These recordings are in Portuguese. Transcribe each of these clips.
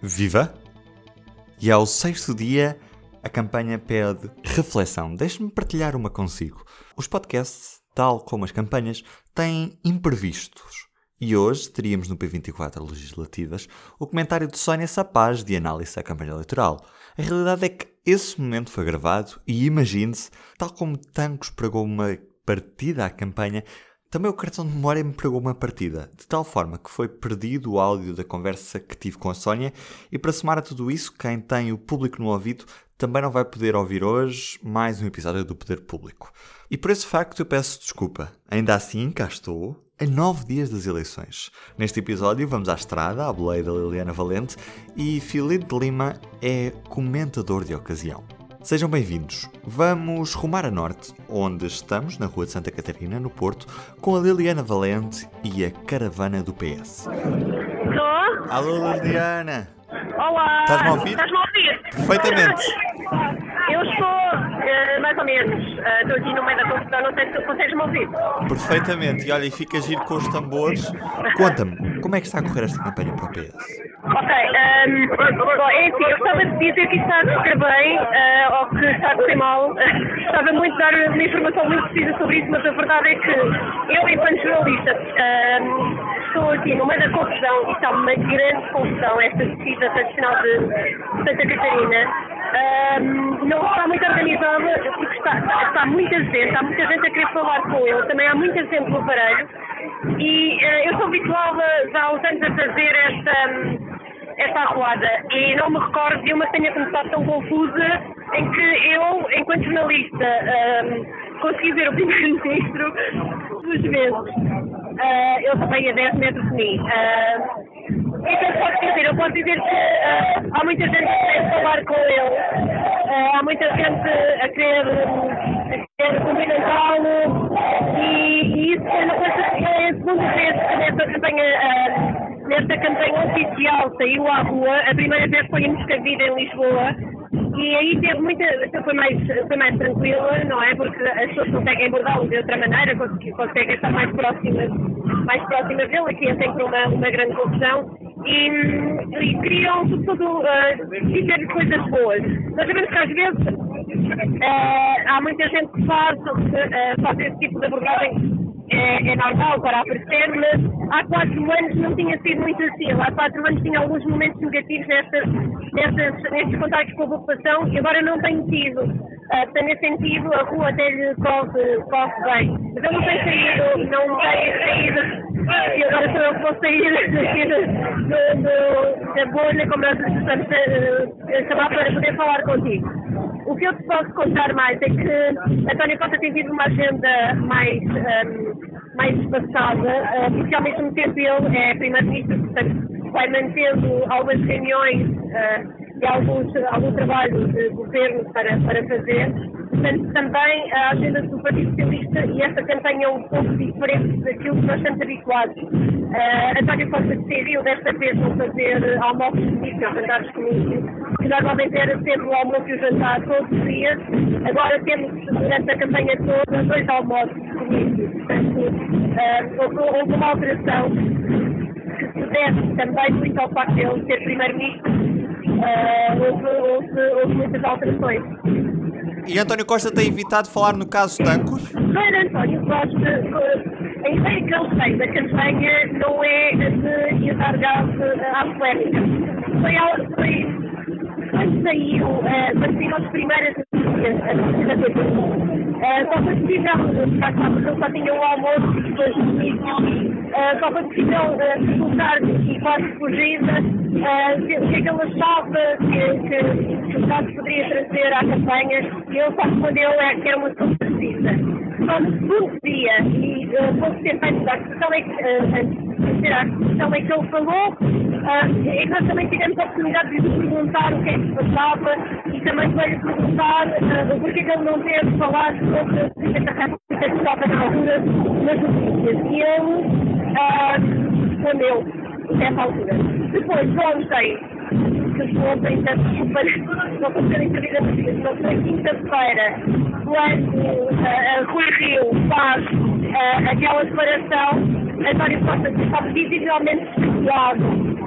Viva! E ao sexto dia, a campanha pede reflexão. Deixe-me partilhar uma consigo. Os podcasts, tal como as campanhas, têm imprevistos. E hoje teríamos no P24 Legislativas o comentário de Sónia Sapaz de análise da campanha eleitoral. A realidade é que esse momento foi gravado e imagine-se, tal como Tancos pregou uma partida à campanha, também o cartão de memória me pregou uma partida, de tal forma que foi perdido o áudio da conversa que tive com a Sónia, e para somar a tudo isso, quem tem o público no ouvido também não vai poder ouvir hoje mais um episódio do Poder Público. E por esse facto eu peço desculpa. Ainda assim, cá estou, a nove dias das eleições. Neste episódio vamos à estrada, à boleia da Liliana Valente, e Filipe de Lima é comentador de ocasião. Sejam bem-vindos. Vamos rumar a norte, onde estamos, na Rua de Santa Catarina, no Porto, com a Liliana Valente e a caravana do PS. Estou? Alô, Liliana! Olá! Estás-me a ouvir? Estás-me a ouvir? Perfeitamente. Menos, estou aqui no meio da confusão, não sei se tu consegues-me ouvir. Perfeitamente. E olha, e fica giro com os tambores. Conta-me, como é que está a correr esta campanha para o PS? Ok, ehm, bom, é assim, eu estava a dizer que está a correr bem eh, ou que está a correr mal. Estava muito a dar uma informação muito precisa sobre isso, mas a verdade é que eu, enquanto jornalista, ehm, estou aqui no meio da confusão e está uma grande confusão esta descida tradicional de Santa Catarina. Ehm, não está muito organizada porque está, está muita gente, há muita gente a querer falar com ele, também há muita gente no aparelho e eh, eu sou habituada já há uns anos a fazer esta, hum, esta arruada e não me recordo de uma tenha começado tão confusa em que eu, enquanto jornalista, hum, consegui ver o primeiro-ministro duas vezes. Ah, eu também a 10 metros de mim. Ah, o que que eu posso dizer? Eu posso dizer que ah, há muita gente a querer falar com ele, Ah, há muita gente a querer, querer cumprimentá-lo e, e isso é uma coisa que é a segunda vez que nesta campanha, ah, nesta campanha oficial saiu à rua. A primeira vez foi em Moscavide, em Lisboa. E aí teve muita, foi mais, foi mais tranquila, não é? Porque as pessoas conseguem abordá-lo de outra maneira, conseguem estar mais próximas, mais próximas dele, aqui é sempre uma, uma grande confusão. E, e criam, sobretudo, uh, dizer coisas boas. Nós sabemos que às vezes eh, há muita gente que faz, uh, faz esse tipo de abordagem é, é normal para aparecer, mas há quatro anos não tinha sido muito assim. Há quatro anos tinha alguns momentos negativos nestas, nestas, nestes contactos com a população e agora não tenho tido. Uh, nesse sentido, a rua até lhe corre, corre bem. Mas eu não tenho saído, não tenho saído. E agora sou eu que vou sair daqui do, do, da bolha, como nós estamos a, a chamar para poder falar contigo. O que eu te posso contar mais é que António Costa tem tido uma agenda mais, um, mais espaçada, uh, porque ao mesmo tempo ele é primeiro-ministro, portanto vai mantendo algumas reuniões uh, e alguns, algum trabalho de governo para, para fazer. Portanto, também a agenda do Partido Socialista e esta campanha é um pouco diferente daquilo que nós estamos habituados. Uh, António Costa decidiu desta vez não fazer almoços comício, jantares comício, que normalmente era sempre o almoço e o jantar todos os dias. Agora temos, durante a campanha toda, dois almoços comício. Portanto, uh, houve uma alteração que se deve também muito ao facto de ele ser primeiro-ministro. Uh, houve, houve, houve muitas alterações. E António Costa tem evitado falar no caso Tancos? Para António Costa, a ideia que ele tem da campanha não é de dar gás à polémica. Foi, foi quando saiu, uh, quando as primeiras notícias, uh, só foi possível, só tinha o almoço e o início, uh, foi possível uh, colocar e quase fugida uh, o que é que ele achava que, que, que o caso poderia trazer à campanha e ele só respondeu é, que era uma precisa. Só no segundo dia, e uh, pouco tempo antes da questão é que, uh, a questão é que ele falou, uh, e nós também tivemos a oportunidade de lhe perguntar o que é que se passava e também de lhe perguntar uh, porque é que ele não teve falado sobre a República que estava na altura nas notícias. E ele uh, respondeu nessa altura. Depois, ontem, que ontem, peço desculpa, não estou a entrevista mas na quinta-feira, quando uh, Rui Rio faz uh, aquela declaração, António Costa estava visivelmente especulado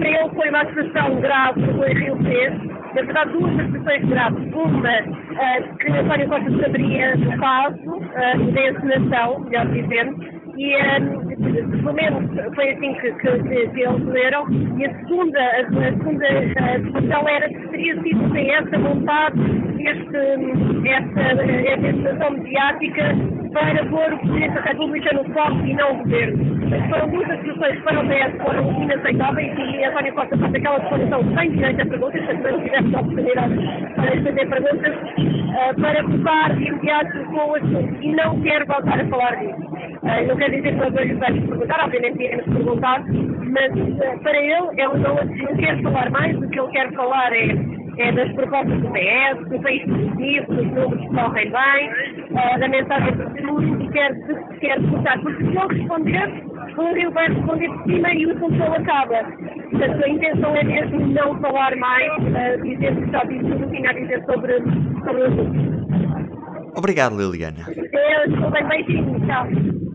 para ele foi uma acusação grave que o Rio fez. Na verdade, duas acusações graves. Uma, uh, que António Costa saberia do caso, uh, da encenação, melhor dizendo, e um, pelo menos foi assim que, que, que, eles leram. E a segunda, a, a segunda discussão era que teria sido sem essa vontade, este, esta, esta situação mediática para pôr o Presidente da República no foco e não o Governo. Duas acusações que para o PS foram inaceitáveis e António Costa faz aquela declaração sem direito a perguntas, se não tivesse a oportunidade para fazer perguntas, uh, para focar de imediato com o assunto e não quer voltar a falar disso. Uh, não quer dizer que nós hoje vamos perguntar, obviamente iremos perguntar, mas uh, para ele, ele não, não quer falar mais, o que ele quer falar é é, das propostas do PS, do país positivo, dos números que correm bem, da mensagem do futuro e quer, quer votar, porque se não responder, o Rio vai responder cima e o assunto acaba. Portanto, a intenção é mesmo não falar mais, uh, dizer que já disse tudo o que tinha a dizer sobre, sobre o assunto. Obrigado, Liliana. Eu estou bem, beijinho, tchau.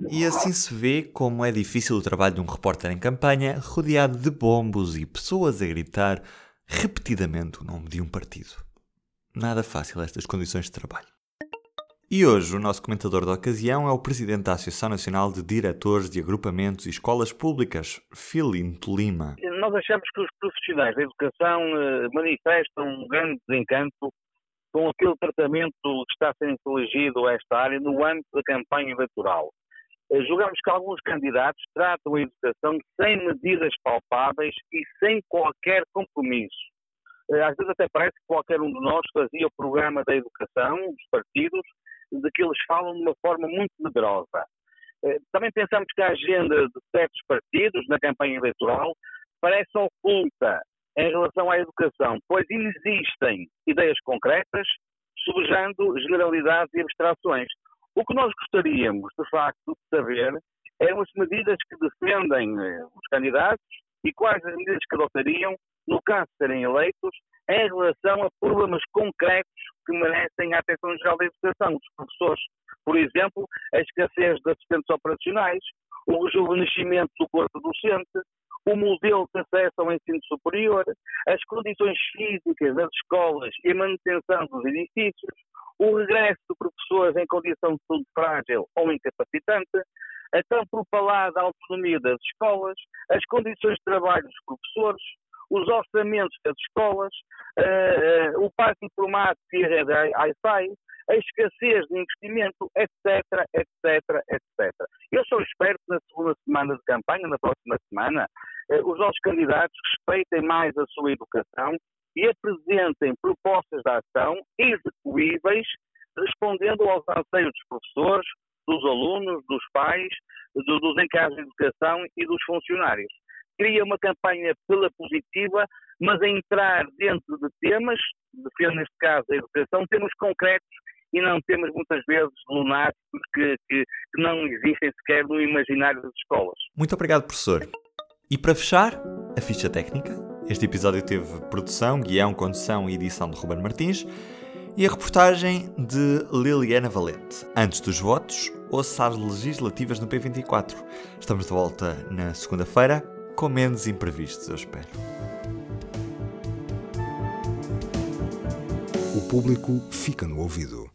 E assim se vê como é difícil o trabalho de um repórter em campanha, rodeado de bombos e pessoas a gritar repetidamente o nome de um partido. Nada fácil estas condições de trabalho. E hoje o nosso comentador da ocasião é o presidente da Associação Nacional de Diretores de Agrupamentos e Escolas Públicas, Filinto Lima. Nós achamos que os profissionais da educação eh, manifestam um grande desencanto com aquele tratamento que está sendo elegido a esta área no âmbito da campanha eleitoral. Eh, julgamos que alguns candidatos tratam a educação sem medidas palpáveis e sem qualquer compromisso. Eh, às vezes até parece que qualquer um de nós fazia o programa da educação dos partidos, de que eles falam de uma forma muito medrosa. Eh, também pensamos que a agenda de certos partidos na campanha eleitoral parece oculta em relação à educação, pois existem ideias concretas, subjando generalidades e abstrações. O que nós gostaríamos, de facto, de saber eram as medidas que defendem eh, os candidatos e quais as medidas que adotariam, no caso de serem eleitos, em relação a problemas concretos que merecem a atenção geral da educação dos professores. Por exemplo, a escassez de assistentes operacionais, o rejuvenescimento do corpo docente, o modelo de acesso ao ensino superior, as condições físicas das escolas e a manutenção dos edifícios, o regresso de professores em condição de saúde frágil ou incapacitante, a tão propalada autonomia das escolas, as condições de trabalho dos professores, os orçamentos das escolas, uh, uh, o parque informático e a rede Wi-Fi, a escassez de investimento, etc, etc, etc. Eu só espero que na segunda semana de campanha, na próxima semana, uh, os nossos candidatos respeitem mais a sua educação e apresentem propostas de ação execuíveis, respondendo aos anseios dos professores, dos alunos, dos pais, do, dos encargos de educação e dos funcionários. Cria uma campanha pela positiva, mas a entrar dentro de temas, defendo neste caso a educação, temas concretos e não temos muitas vezes lunáticos que, que, que não existem sequer no imaginário das escolas. Muito obrigado, professor. E para fechar, a ficha técnica este episódio teve produção, guião, condução e edição de Ruben Martins e a reportagem de Liliana Valente. Antes dos votos, ouça as legislativas no P24. Estamos de volta na segunda-feira, com menos imprevistos, eu espero. O público fica no ouvido.